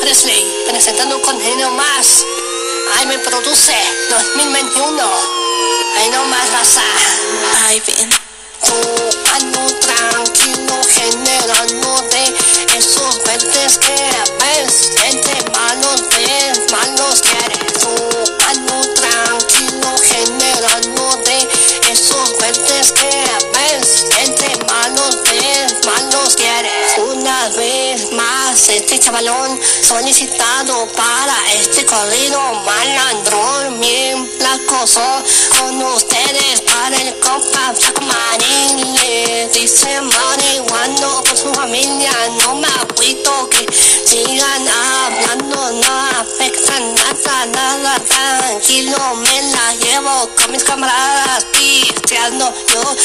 Presley, presentando un contenido más. Ay, me produce 2021. Ay, no más raza. Ay, bien. Tú ando tranquilo, generando de esos verdes que ves. Entre malos ves, malos quieres. Tú ando tranquilo, generando de esos verdes que ves. Entre malos ves, malos quieres. Una vez más, este chavalón solicitado para este corrido malandrón, bien placoso con ustedes para el compa Flaco Marín. Le dice marihuano con su familia, no me agüito que sigan hablando, no afecta nada, nada, tranquilo, me la llevo con mis camaradas, pisteando yo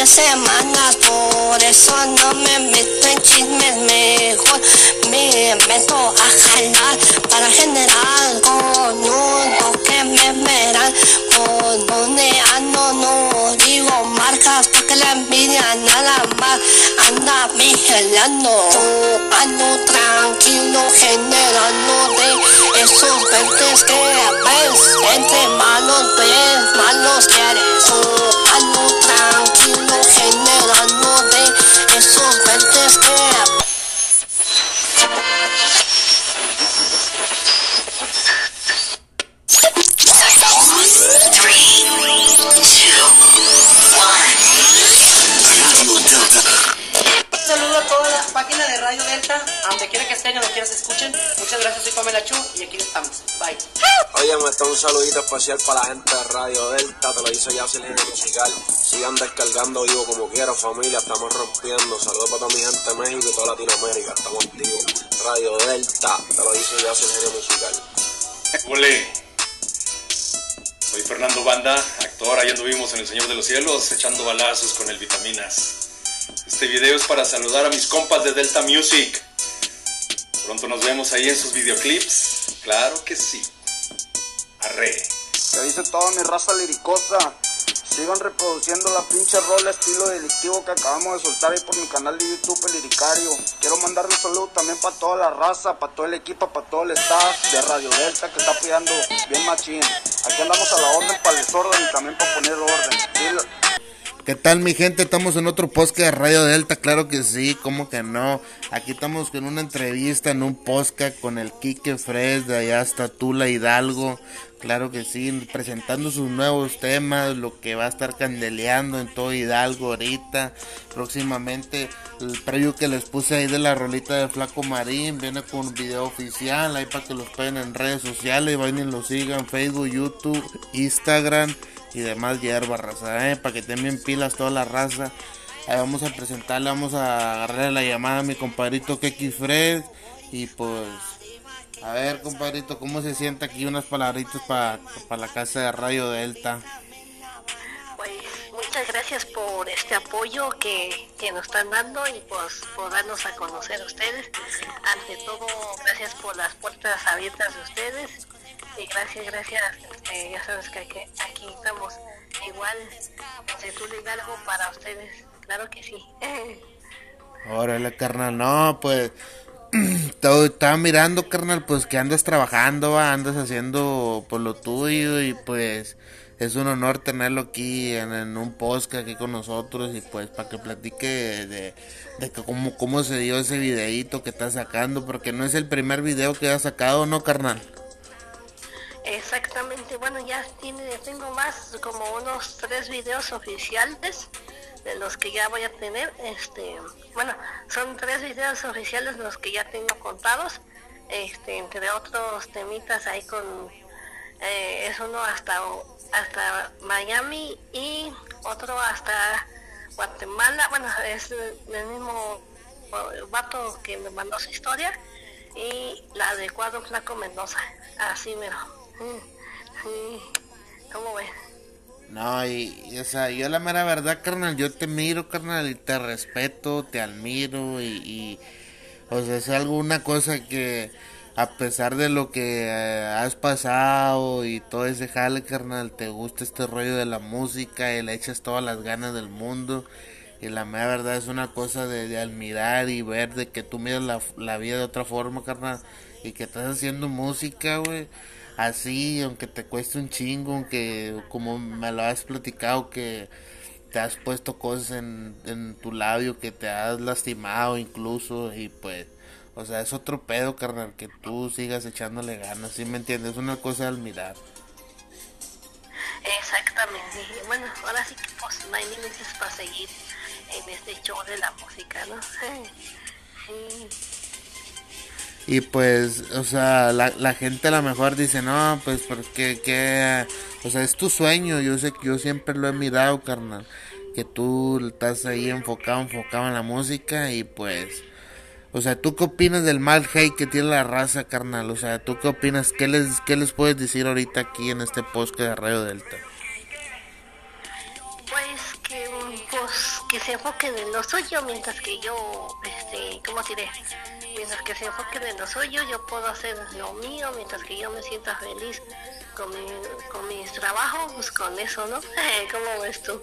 de semana, por eso no me meto en chismes, mejor me meto a jalar para generar con un toque me verán ando, no digo marcas porque la envidia nada más anda vigilando, Tú ando tranquilo generando de esos verdes que ves, entre malos ves, malos quieres, Radio Delta, a donde quiera que estén, a donde quiera se escuchen. Muchas gracias, soy Pamela Chu y aquí estamos. Bye. Oye, me está un saludito especial para la gente de Radio Delta, te lo hizo ya el musical. Sigan descargando vivo como quiera, familia, estamos rompiendo. Saludos para toda mi gente de México y toda Latinoamérica, estamos activos. Radio Delta, te lo hizo ya el musical. Ole. Soy Fernando Banda, actor, ahí anduvimos en El Señor de los Cielos, echando balazos con el Vitaminas. Este video es para saludar a mis compas de Delta Music. Pronto nos vemos ahí en sus videoclips. Claro que sí. Arre. Que dice toda mi raza liricosa. Sigan reproduciendo la pinche rola estilo delictivo que acabamos de soltar ahí por mi canal de YouTube, El Liricario. Quiero mandar un saludo también para toda la raza, para todo el equipo, para todo el staff de Radio Delta que está apoyando bien machín. Aquí andamos a la orden para el desorden y también para poner orden. ¿Qué tal mi gente? Estamos en otro podcast de Radio Delta, claro que sí, ¿cómo que no? Aquí estamos con una entrevista en un podcast con el Quique Fres de allá hasta Tula Hidalgo, claro que sí, presentando sus nuevos temas, lo que va a estar candeleando en todo Hidalgo ahorita, próximamente el preview que les puse ahí de la rolita de Flaco Marín, viene con un video oficial, ahí para que los peguen en redes sociales, vayan y lo sigan, Facebook, YouTube, Instagram y demás hierba raza, eh, para que estén bien pilas toda la raza. Ahí vamos a presentarle, vamos a agarrarle la llamada a mi compadrito Keki Fred y pues a ver compadrito, ¿cómo se siente aquí unas palabritas para la casa de Radio Delta? Pues muchas gracias por este apoyo que, que nos están dando y pues por darnos a conocer a ustedes. Ante todo, gracias por las puertas abiertas de ustedes y gracias, gracias. este, ya sabes que aquí, aquí estamos igual, se tú algo para ustedes. Claro que sí. Órale, carnal, no, pues todo estaba mirando, carnal, pues que andas trabajando, andas haciendo por lo tuyo y pues es un honor tenerlo aquí en, un podcast aquí con nosotros y pues para que platique de, de, que cómo, cómo se dio ese videíto que está sacando, porque no es el primer video que ha sacado, ¿no, carnal? Exactamente, bueno, ya tiene, tengo más, como unos tres videos oficiales de los que ya voy a tener, este, bueno, son tres videos oficiales los que ya tengo contados, este, entre otros temitas ahí con, eh, es uno hasta, hasta Miami y otro hasta Guatemala, bueno, es el mismo vato que me mandó su historia y la de Cuadro Flaco Mendoza, así mero. ¿Cómo ves? No, y, o sea, yo la mera verdad, carnal, yo te miro, carnal, y te respeto, te admiro, y, o sea, es alguna cosa que a pesar de lo que eh, has pasado y todo ese jale, carnal, te gusta este rollo de la música y le echas todas las ganas del mundo. Y la mera verdad es una cosa de, de admirar y ver de que tú miras la, la vida de otra forma, carnal. Y que estás haciendo música, güey. Así, aunque te cueste un chingo, aunque como me lo has platicado, que te has puesto cosas en, en tu labio, que te has lastimado incluso. Y pues, o sea, es otro pedo, carnal, que tú sigas echándole ganas, ¿sí me entiendes? Es una cosa de admirar. Exactamente. Bueno, ahora sí que pues no hay límites para seguir en este show de la música, ¿no? Sí. Y pues, o sea, la, la gente a lo mejor dice, no, pues porque, que, o sea, es tu sueño, yo sé que yo siempre lo he mirado, carnal, que tú estás ahí enfocado, enfocado en la música y pues, o sea, ¿tú qué opinas del mal hate que tiene la raza, carnal? O sea, ¿tú qué opinas? ¿Qué les, qué les puedes decir ahorita aquí en este podcast de Radio Delta? Pues que, pues, que se enfoquen en lo suyo, mientras que yo, este, ¿cómo diré? Mientras que se enfoquen en lo suyo, yo puedo hacer lo mío, mientras que yo me sienta feliz con, mi, con mis trabajos, pues con eso, ¿no? ¿Cómo ves tú?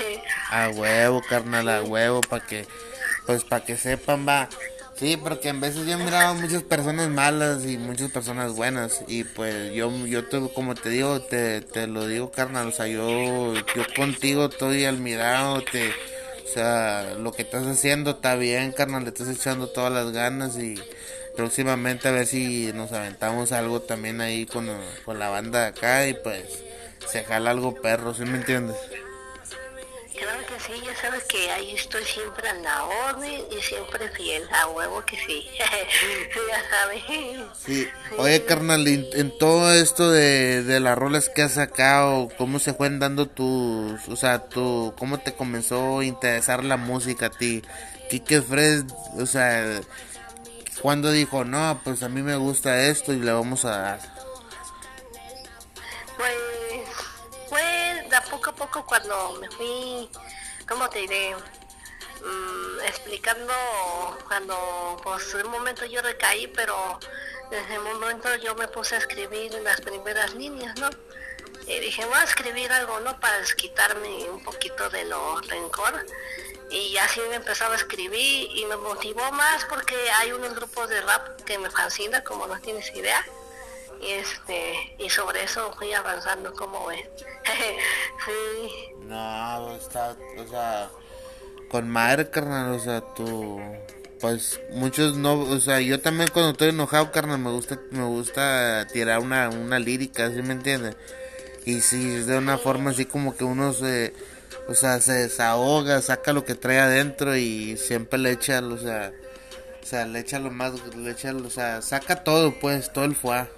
A huevo, carnal, a huevo, para que, pues para que sepan, va. Sí, porque en veces yo he mirado muchas personas malas y muchas personas buenas y pues yo, yo te, como te digo, te, te lo digo, carnal, o sea, yo, yo contigo estoy al mirado, te, sea, lo que estás haciendo está bien, carnal, le estás echando todas las ganas y próximamente a ver si nos aventamos algo también ahí con, con la banda acá y pues se jala algo perro, ¿sí me entiendes? Claro que sí, ya sabes que ahí estoy siempre en la orden y siempre fiel, a huevo que sí, ya sabes. Sí. Oye, carnal, en todo esto de, de las rolas que has sacado, ¿cómo se fueron dando tus, o sea, tu, cómo te comenzó a interesar la música a ti? Kike Fred, o sea, cuando dijo, no, pues a mí me gusta esto y le vamos a dar? Pues fue de poco a poco cuando me fui, ¿cómo te diré? Mm, explicando cuando pues en un momento yo recaí, pero desde un momento yo me puse a escribir las primeras líneas, ¿no? Y dije, voy a escribir algo, ¿no? Para desquitarme un poquito de lo rencor. Y así me empezaba a escribir y me motivó más porque hay unos grupos de rap que me fascinan, como no tienes idea. Y este y sobre eso fui avanzando como ves. sí. No, está, o sea, con madre, carnal, o sea, tú, pues muchos no, o sea, yo también cuando estoy enojado, carnal, me gusta, me gusta tirar una, una lírica, ¿sí me entiendes? Y sí, es de una forma así como que uno se, o sea, se desahoga, saca lo que trae adentro y siempre le echa, o sea, o sea, le echa lo más, le echa, o sea, saca todo, pues, todo el fuá.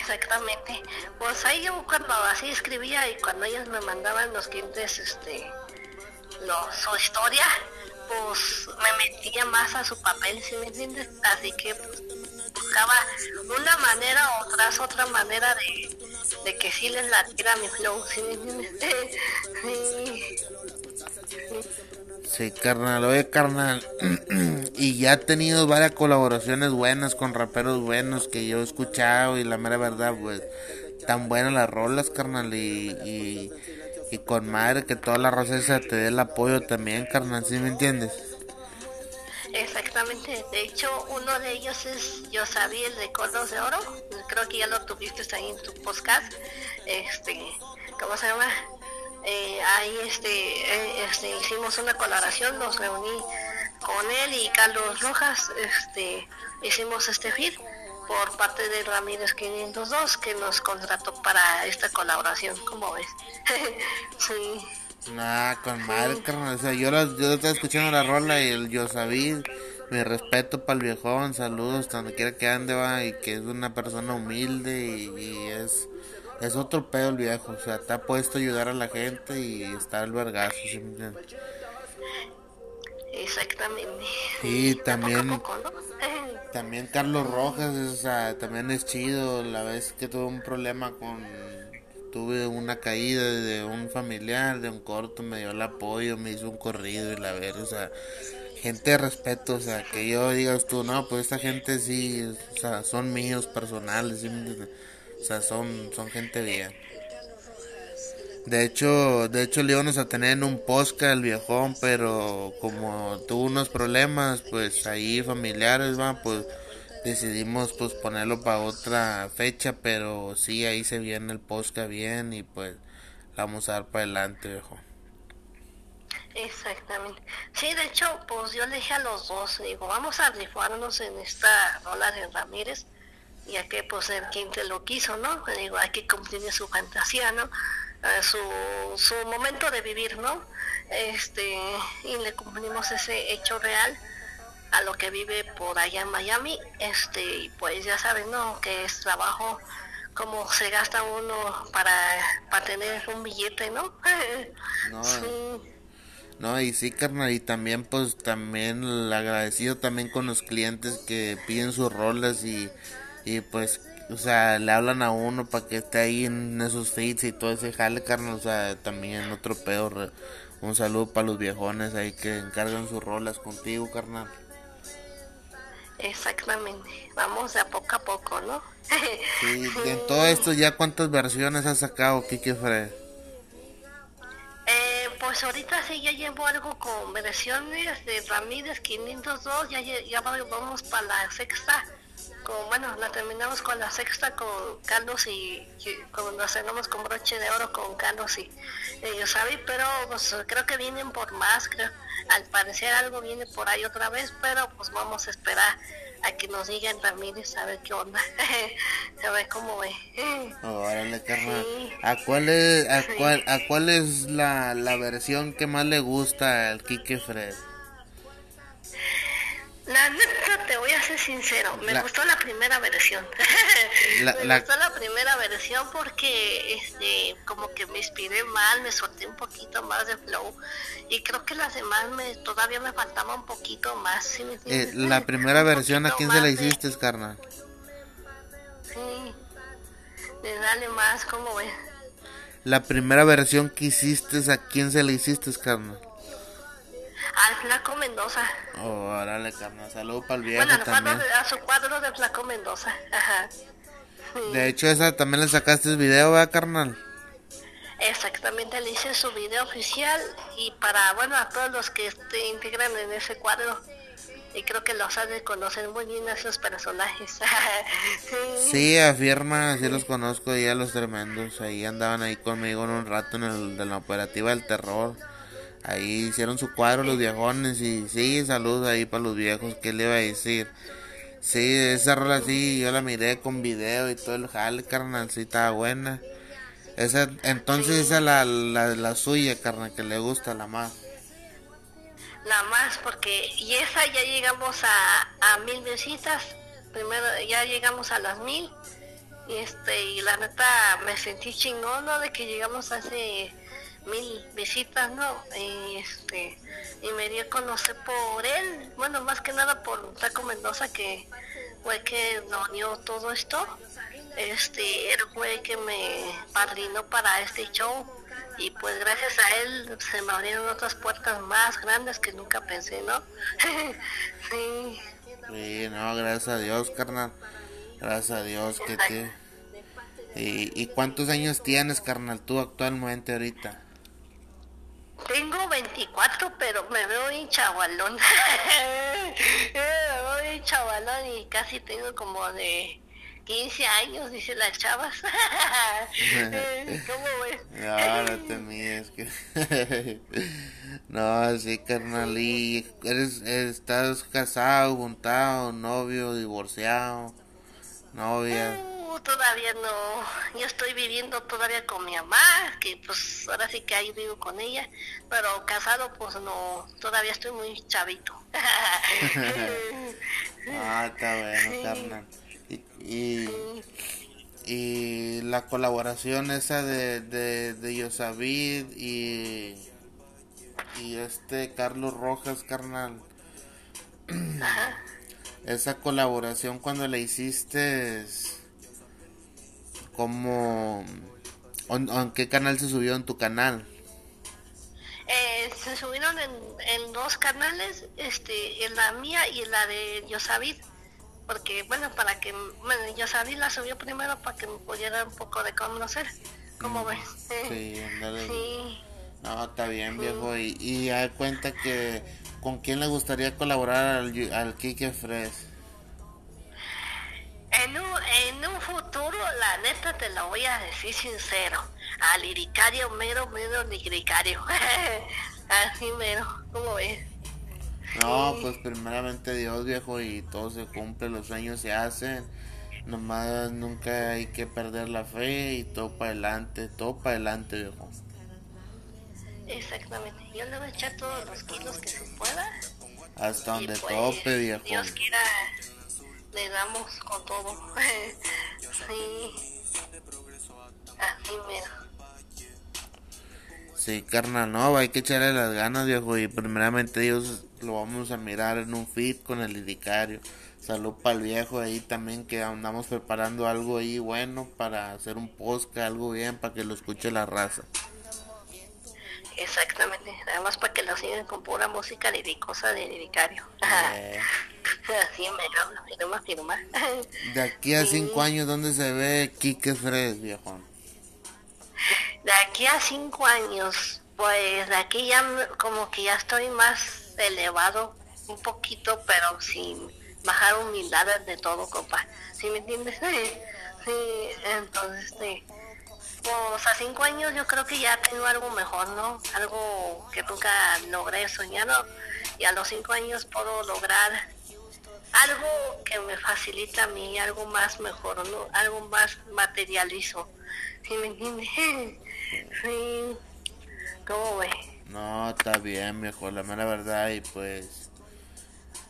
Exactamente. Pues ahí yo cuando así escribía y cuando ellos me mandaban los clientes este su historia, pues me metía más a su papel, ¿sí me entiendes? Así que pues, buscaba una manera o tras otra manera de, de que sí les latiera mi flow, ¿sí me entiendes? Sí. Sí, carnal, oye, carnal. y ya ha tenido varias colaboraciones buenas con raperos buenos que yo he escuchado y la mera verdad, pues, tan buenas las rolas, carnal, y, y, y con madre que toda la raza te dé el apoyo también, carnal, ¿sí me entiendes? Exactamente, de hecho uno de ellos es Yo sabía el de Cordos de Oro, creo que ya lo tuviste ahí en tu podcast, este, ¿cómo se llama? Eh, ahí este, eh, este, hicimos una colaboración, nos reuní con él y Carlos Rojas, este, hicimos este feed por parte de Ramírez 502 que nos contrató para esta colaboración, ¿cómo ves? sí. Nah, con madre, carnal, o sea, yo, la- yo estaba escuchando la rola y el yo sabía, mi respeto para el viejón, saludos donde quiera que ande, va, y que es una persona humilde y, y es, es otro pedo el viejo, o sea, está puesto a ayudar a la gente y está el vergazo, ¿sí me entiendes? Exactamente. Sí, también-. También Carlos Rojas, o sea, también es chido. La vez que tuve un problema con. Tuve una caída de un familiar, de un corto, me dio el apoyo, me hizo un corrido y la ver, o sea, gente de respeto, o sea, que yo digas tú, no, pues esta gente sí, o sea, son míos personales, ¿sí me entiendes? O sea, son, son gente bien. De hecho, de hecho le íbamos a tener en un posca el viejón, pero como tuvo unos problemas, pues ahí familiares, va, pues decidimos pues ponerlo para otra fecha, pero sí ahí se viene el posca bien y pues la vamos a dar para adelante, viejo. Exactamente. Sí, de hecho, pues yo le dije a los dos, digo, vamos a rifarnos en esta rola de Ramírez, ya que pues el quien te lo quiso, ¿no? Digo, hay que cumplir su fantasía, ¿no? su, su momento de vivir, ¿no? Este, y le cumplimos ese hecho real a lo que vive por allá en Miami, este, y pues ya saben, ¿no? Que es trabajo, como se gasta uno para, para tener un billete, ¿no? No, no, y sí, carnal, y también, pues, también agradecido también con los clientes que piden sus rolas y, y pues o sea, le hablan a uno para que esté ahí en esos feeds y todo ese jale, carnal, o sea, también otro peor. Un saludo para los viejones ahí que encargan sus rolas contigo, carnal. Exactamente, vamos a poco a poco, ¿no? sí, en todo esto ya cuántas versiones has sacado, Kike Fred. Eh, pues ahorita sí ya llevo algo con versiones de Ramírez 502, ya, ya vamos para la sexta bueno, la terminamos con la sexta con Carlos y, cuando nos cenamos con broche de oro con Carlos y ellos saben, pero pues creo que vienen por más, creo, al parecer algo viene por ahí otra vez, pero pues vamos a esperar a que nos digan Ramírez a ver qué onda, a ver cómo ve. Órale, carnal. ¿A cuál es, a cuál, a cuál es la, la versión que más le gusta al Kike Fred? La neta, te voy a ser sincero, me gustó la primera versión. me gustó la primera versión porque este como que me inspiré mal, me solté un poquito más de flow y creo que las demás me todavía me faltaba un poquito más. eh, la primera versión, ¿a quién se la hiciste, carnal? Sí, de dale más, ¿cómo ves? La primera versión que hiciste, ¿a quién se la hiciste, carnal? Al Flaco Mendoza. Oh, órale, carnal. Saludos para el viejo bueno, también. a su cuadro de Flaco Mendoza. Ajá. De hecho, esa también le sacaste el video, ¿verdad, carnal? Exactamente, le hice su video oficial y para, bueno, a todos los que se integran en ese cuadro. Y creo que los han de conocer muy bien a esos personajes. sí, afirma, sí los conozco ya los tremendos. Ahí andaban ahí conmigo en un rato en el de la operativa del terror. Ahí hicieron su cuadro los viejones y sí, saludos ahí para los viejos, ¿qué le iba a decir? Sí, esa rola sí, yo la miré con video y todo el jale, carnal, sí estaba buena. Esa, entonces esa es la, la, la suya, carnal, que le gusta la más. La más, porque, y esa ya llegamos a, a mil visitas, primero ya llegamos a las mil, y este, y la neta me sentí chingón. De que llegamos ese mil visitas, ¿no? Y, este, y me dio a conocer por él, bueno, más que nada por Taco Mendoza, que fue que unió todo esto. Este, él fue que me padrinó para este show y pues gracias a él se me abrieron otras puertas más grandes que nunca pensé, ¿no? sí. Sí, no, gracias a Dios, carnal. Gracias a Dios que te... ¿Y, ¿Y cuántos años tienes, carnal, tú actualmente ahorita? Tengo 24, pero me veo bien chavalón. me veo bien chavalón y casi tengo como de 15 años, dice las chavas. ¿Cómo ves? no, no te. Que... no, sí, carnal. ¿Y eres, estás casado, juntado, novio, divorciado, novia? Todavía no, yo estoy viviendo todavía con mi mamá, que pues ahora sí que ahí vivo con ella, pero casado pues no, todavía estoy muy chavito. ah, está bueno, carnal. Y, y, la colaboración esa de, de, de Yosavid y, y este Carlos Rojas, carnal. Esa colaboración cuando la hiciste ¿Cómo... ¿En qué canal se subió en tu canal? Eh, se subieron en, dos canales, este, en la mía y en la de Yosavid, porque bueno, para que, bueno, Yosavid la subió primero para que me pudiera un poco de conocer, ¿Cómo ves? Sí, ándale. Sí. No, está bien, viejo. Y, y da cuenta que con quién le gustaría colaborar al, al Kike Fresh. En un, en un futuro, la neta te lo voy a decir sincero, al liricario mero, mero liricario. Así mero, ¿cómo ves? No, pues primeramente Dios, viejo, y todo se cumple, los sueños se hacen. Nomás nunca hay que perder la fe y todo para adelante, todo para adelante, viejo. Exactamente, yo le voy a echar todos los kilos que se pueda. Hasta donde pues, tope, viejo. Dios quiera, le damos con todo. sí. Así mero. Sí, carnal, no, hay que echarle las ganas, viejo. Y primeramente Dios lo vamos a mirar en un fit con el liricario. Salud para el viejo ahí también que andamos preparando algo ahí bueno para hacer un podcast, algo bien para que lo escuche la raza. Exactamente, además para que lo sigan con pura música liricosa de liricario. Eh, Así mero, firma, firma. de aquí a cinco años, ¿dónde se ve Kike Fresh, viejo? De aquí a cinco años, pues de aquí ya me- como que ya estoy más elevado un poquito, pero sin bajar humildades de todo, compa. ¿Sí me entiendes? Sí, entonces, este, pues a cinco años yo creo que ya tengo algo mejor, ¿no? Algo que nunca logré soñar, ¿no? Y a los cinco años puedo lograr algo que me facilita a mí, algo más mejor, ¿no? Algo más materializo. ¿Sí me entiendes? Sí. ¿Cómo ve? No, está bien, viejo, la mera verdad. Y pues,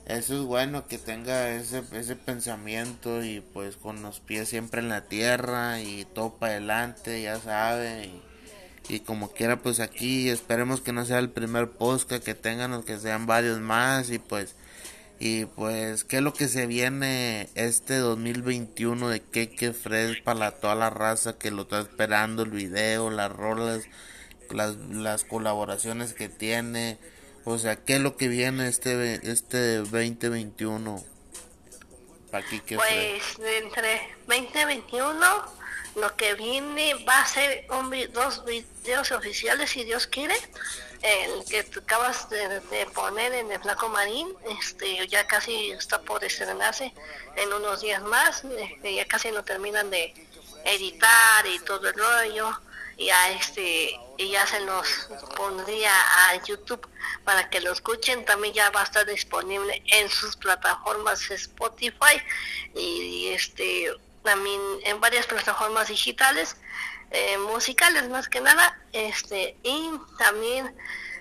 eso es bueno que tenga ese, ese pensamiento y pues con los pies siempre en la tierra y todo para adelante, ya sabe. Y, como quiera, pues aquí esperemos que no sea el primer podcast que tengan o que sean varios más. Y pues, y pues, ¿qué es lo que se viene este 2021 de Keke Fresh para toda la raza que lo está esperando? El video, las rolas, las, las colaboraciones que tiene. O sea, ¿qué es lo que viene este, este 2021 para Keke Fresh? Pues entre 2021 lo que viene va a ser un dos videos oficiales si Dios quiere. El que acabas de, poner en el Flaco Marín, este ya casi está por estrenarse en unos días más, este, ya casi lo terminan de editar y todo el rollo ya este y ya se los pondría a YouTube para que lo escuchen. También ya va a estar disponible en sus plataformas Spotify y este también en varias plataformas digitales eh, musicales más que nada este y también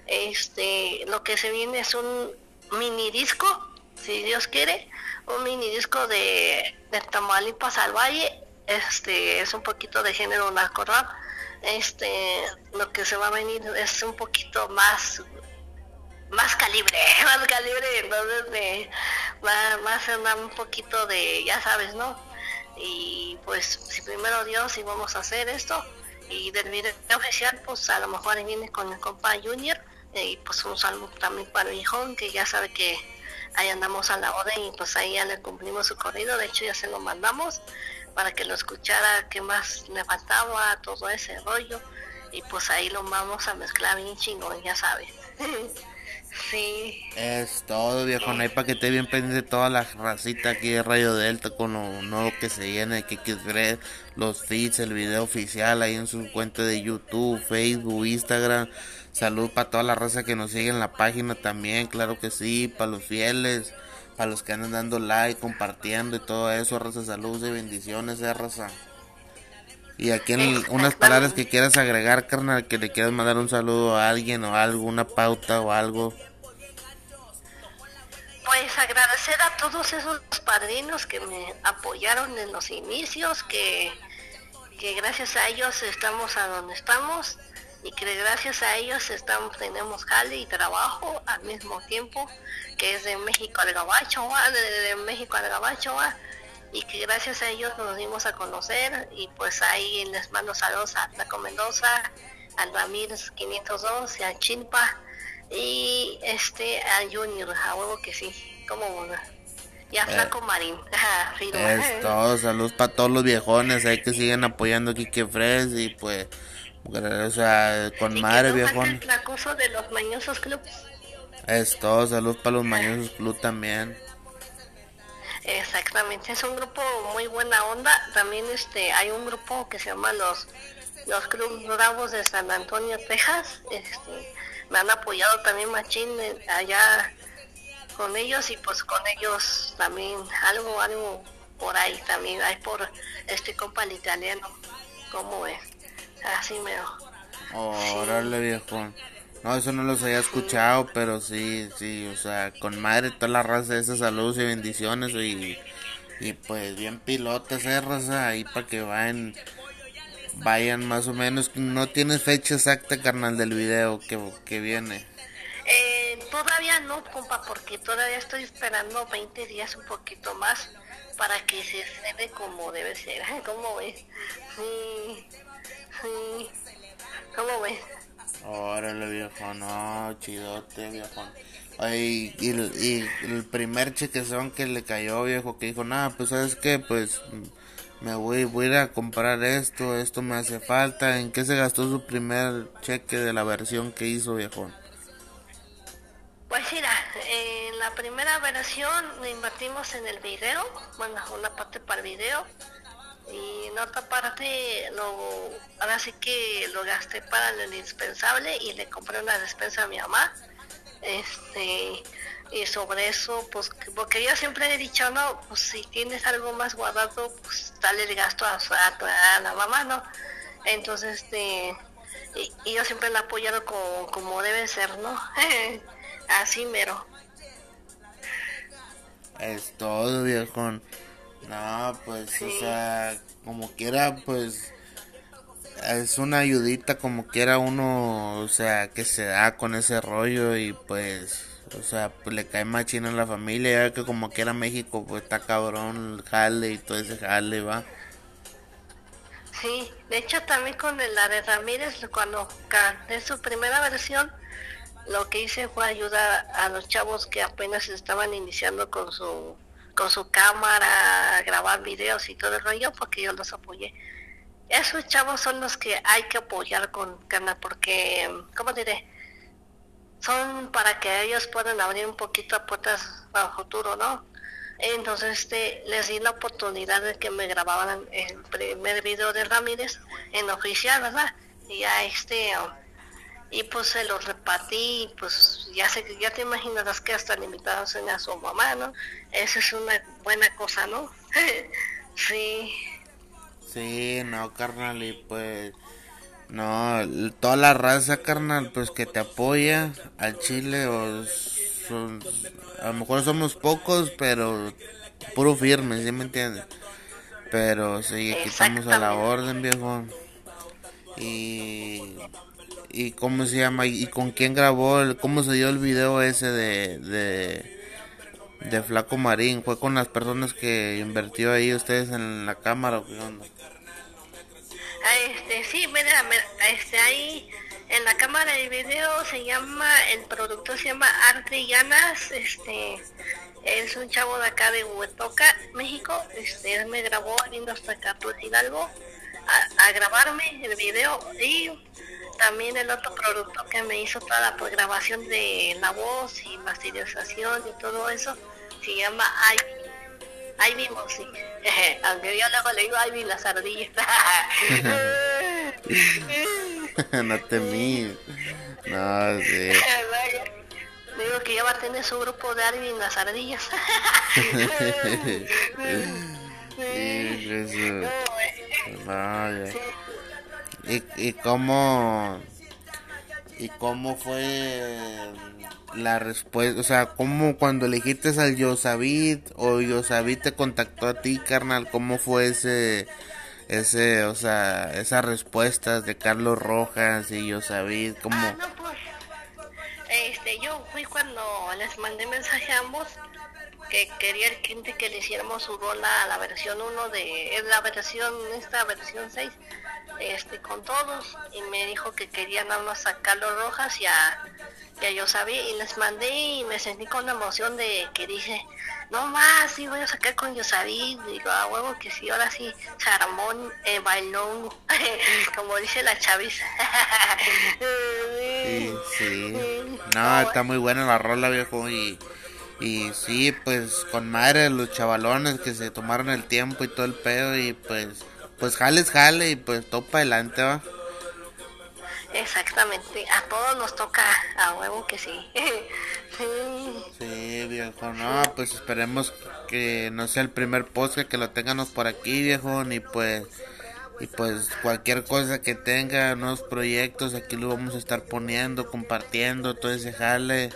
este lo que se viene es un mini disco si Dios quiere un mini disco de, de Tamaulipas al Valle. Este es un poquito de género narco rap este lo que se va a venir es un poquito más más calibre más calibre entonces de, va, va a ser un poquito de ya sabes no y pues si primero Dios y vamos a hacer esto y del video oficial pues a lo mejor viene con el compa Junior eh, y pues un saludo también para el viejón que ya sabe que ahí andamos a la orden y pues ahí ya le cumplimos su corrido de hecho ya se lo mandamos para que lo escuchara qué más le faltaba todo ese rollo y pues ahí lo vamos a mezclar bien chingón ya sabes sí Es todo, viejo. No hay para que esté bien pendiente toda la racita aquí de Radio Delta con lo nuevo que se viene, que Fresh, los feeds, el video oficial ahí en su cuenta de YouTube, Facebook, Instagram. Salud para toda la raza que nos sigue en la página también, claro que sí, para los fieles, para los que andan dando like, compartiendo y todo eso, raza, salud y bendiciones, eh, raza. Y aquí en unas palabras que quieras agregar, carnal, que le quieras mandar un saludo a alguien o algo, una pauta o algo. Pues agradecer a todos esos padrinos que me apoyaron en los inicios, que, que gracias a ellos estamos a donde estamos y que gracias a ellos estamos, tenemos jale y trabajo al mismo tiempo, que es de México al Gabacho, de, de México al Gabacho, y que gracias a ellos nos dimos a conocer y pues ahí les mando saludos a Taco Mendoza, al Ramírez 502 y a Chimpa y este a Junior, a huevo que sí, como una. y a Flaco Marín. Es todo, saludos para todos los viejones ahí que siguen apoyando a Kike Fres y pues, o sea, con madre viejón. El de los Mañosos Club. Es todo, saludos para los Mañosos Club también. Exactamente, es un grupo muy buena onda. También este hay un grupo que se llama los los Club Bravos de San Antonio, Texas. Este, me han apoyado también machín allá con ellos y pues con ellos también algo algo por ahí también hay por este compa el italiano como es así me órale viejo no eso no los había escuchado pero sí sí o sea con madre toda la raza de esas saludos y bendiciones y y pues bien pilotes eh raza ahí para que vayan vayan más o menos no tienes fecha exacta carnal del video que, que viene eh, todavía no, compa, porque todavía estoy esperando 20 días un poquito más para que se ve como debe ser. ¿Cómo ves? Sí, sí. ¿Cómo ves? Órale, viejo, no, chidote, viejo. Ay, y, y, el primer chequezón que le cayó, viejo, que dijo, nada, pues sabes qué, pues me voy, voy a ir a comprar esto, esto me hace falta. ¿En qué se gastó su primer cheque de la versión que hizo, viejo? Pues mira, en la primera versión invertimos en el video, bueno, una parte para el video y en otra parte lo, ahora sí que lo gasté para lo indispensable y le compré una despensa a mi mamá. Este, y sobre eso, pues, porque yo siempre he dicho, no, pues si tienes algo más guardado, pues dale el gasto a, a, la mamá, ¿no? Entonces, este, y, yo siempre la he apoyado como, como debe ser, ¿no? Así mero. Es todo, viejón. No, pues, o sea, como quiera, pues, es una ayudita como quiera uno, o sea, que se da con ese rollo y pues, o sea, pues le cae más chino en la familia, ya que como quiera México, pues está cabrón el jale y todo ese jale, va. Sí, de hecho también con la de Ramírez, cuando en su primera versión, lo que hice fue ayudar a los chavos que apenas estaban iniciando con su con su cámara, a grabar videos y todo el rollo, porque yo los apoyé. Esos chavos son los que hay que apoyar con ganas, porque, ¿cómo diré? Son para que ellos puedan abrir un poquito puertas para el futuro, ¿no? Entonces este, les di la oportunidad de que me grababan el primer video de Ramírez en oficial, ¿verdad? Y ya este y pues se los repartí y pues ya sé ya te imaginarás que hasta limitados en a su mamá, ¿no? Esa es una buena cosa, ¿no? sí. Sí, no, carnal, y pues no, toda la raza, carnal, pues que te apoya al Chile o a lo mejor somos pocos, pero puro firme, ¿sí me entiendes? Pero sí, aquí estamos a la orden, viejo. Y y cómo se llama y con quién grabó, el, cómo se dio el video ese de, de, Flaco Marín. ¿Fue con las personas que invirtió ahí ustedes en la cámara o qué onda? Ah, este, sí, mira, este, ahí en la cámara de video se llama, el productor se llama Arte Llanas, este, es un chavo de acá de Huetoca, México, este, me grabó viendo hasta acá Hidalgo a, a grabarme el video y también el otro producto que me hizo toda la programación de la voz y masterización y todo eso se llama Ivy. Ivy Music. Aunque yo luego le digo Ivy las ardillas. no te mí. No, sí. Digo que ya va a tener su grupo de Ivy las ardillas. sí, eso. No, ya. ¿Y, y cómo y cómo fue la respuesta, o sea, cómo cuando elegiste al Yosavit o Yosavit te contactó a ti, carnal, cómo fue ese ese, o sea, esas respuestas de Carlos Rojas y Yosavit, cómo ah, pues, este, yo fui cuando les mandé mensaje a ambos que quería el gente que le hiciéramos su rola a la versión 1 de la versión esta versión 6 este, con todos y me dijo que querían nada más a Carlos Rojas y a, que yo sabía y les mandé y me sentí con la emoción de que dije, no más, sí voy a sacar con Yosabi, digo, a huevo que sí, ahora sí, Charmón, eh, bailón, como dice la chaviza. Sí, sí. No, está muy buena la rola, viejo, y... Y sí, pues con madre los chavalones que se tomaron el tiempo y todo el pedo y pues pues jales jale y pues topa adelante va. Exactamente, a todos nos toca a huevo que sí. sí. Sí, viejo, no, pues esperemos que no sea el primer post que lo tengamos por aquí, viejo, ni pues y pues cualquier cosa que tenga, nuevos proyectos, aquí lo vamos a estar poniendo, compartiendo, todo ese jale.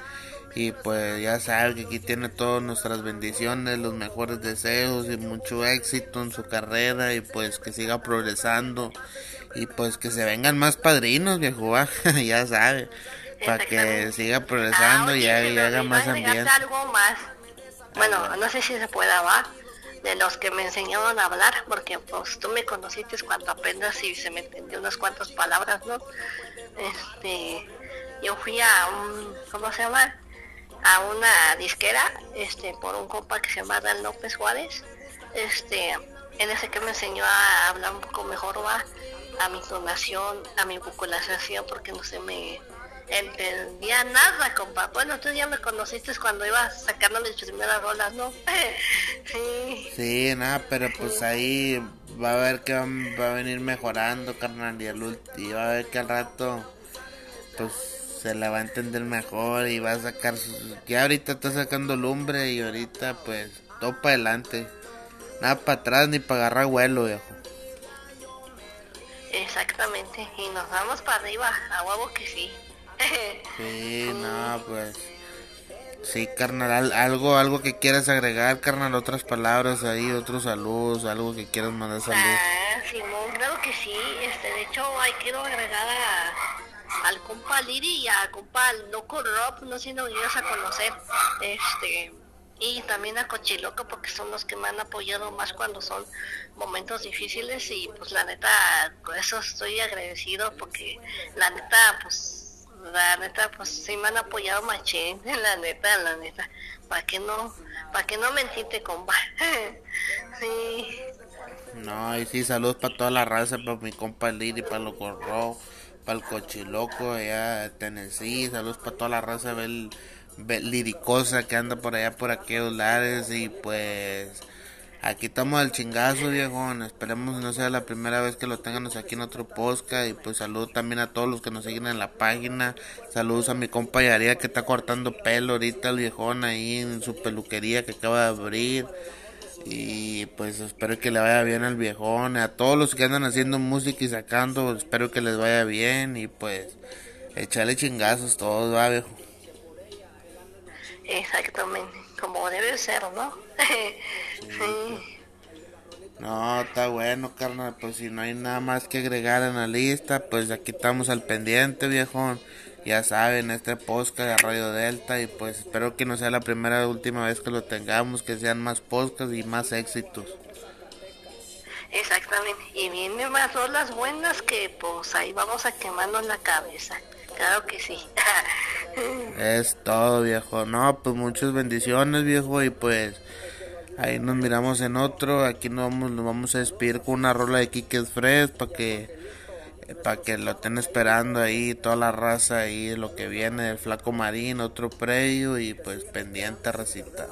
Y pues ya sabe que aquí tiene todas nuestras bendiciones, los mejores deseos y mucho éxito en su carrera y pues que siga progresando y pues que se vengan más padrinos, viejo, ya sabe, para que siga progresando y, haga más ambiente. algo más. Bueno, no sé si se pueda, va de los que me enseñaron a hablar, porque pues tú me conociste cuando apenas y se me entendió unas cuantas palabras, ¿no? Este, yo fui a un, ¿cómo se llama? A una disquera este por un compa que se llama Dan López Juárez. Este en ese que me enseñó a hablar un poco mejor va a mi tonación a mi vocalización porque no se me entendía nada compa. Bueno tú ya me conociste cuando iba sacando mis primeras rolas no sí. Sí nada pero pues ahí va a ver que va a venir mejorando carnal y, el, y va a ver que al rato pues se la va a entender mejor y va a sacar ya ahorita está sacando lumbre y ahorita pues todo para adelante. Nada para atrás ni para agarrar vuelo viejo. Exactamente y nos vamos para arriba a huevo que sí. Sí no pues sí carnal algo algo que quieras agregar carnal otras palabras ahí otros saludos algo que quieras mandar saludos. Ah, Simón claro que sí este de hecho hay quiero agregar a al compa Liri y al compa Loco Rob, nos llegas a conocer, este, y también a Cochiloco porque son los que me han apoyado más cuando son momentos difíciles y pues la neta, con eso estoy agradecido porque la neta, pues, la neta, pues sí me han apoyado machín, la neta, la neta, para que no, para que no mentiste compa, sí. No, y sí, saludos para toda la raza, para mi compa Liri, para Loco Rob para el cochiloco allá de Tennessee, saludos para toda la raza bel, liricosa que anda por allá por aquellos lares y pues aquí estamos al chingazo viejo, esperemos no sea la primera vez que lo tengamos aquí en otro podcast y pues saludos también a todos los que nos siguen en la página, saludos a mi compa Yaría que está cortando pelo ahorita el viejón ahí en su peluquería que acaba de abrir y pues espero que le vaya bien al viejón. A todos los que andan haciendo música y sacando, espero que les vaya bien. Y pues echarle chingazos todos, va viejo. Exactamente, como debe ser, ¿no? sí. No, está bueno, carnal. Pues si no hay nada más que agregar en la lista, pues aquí estamos al pendiente, viejón ya saben, este podcast de Radio Delta y pues espero que no sea la primera o última vez que lo tengamos, que sean más podcasts y más éxitos. Exactamente, y vienen más las buenas que pues ahí vamos a quemarnos la cabeza, claro que sí. es todo viejo, no, pues muchas bendiciones viejo y pues ahí nos miramos en otro, aquí nos vamos, nos vamos a despedir con una rola de Kikes Fresh para que para que lo estén esperando ahí toda la raza ahí lo que viene del flaco marín otro predio y pues pendiente recita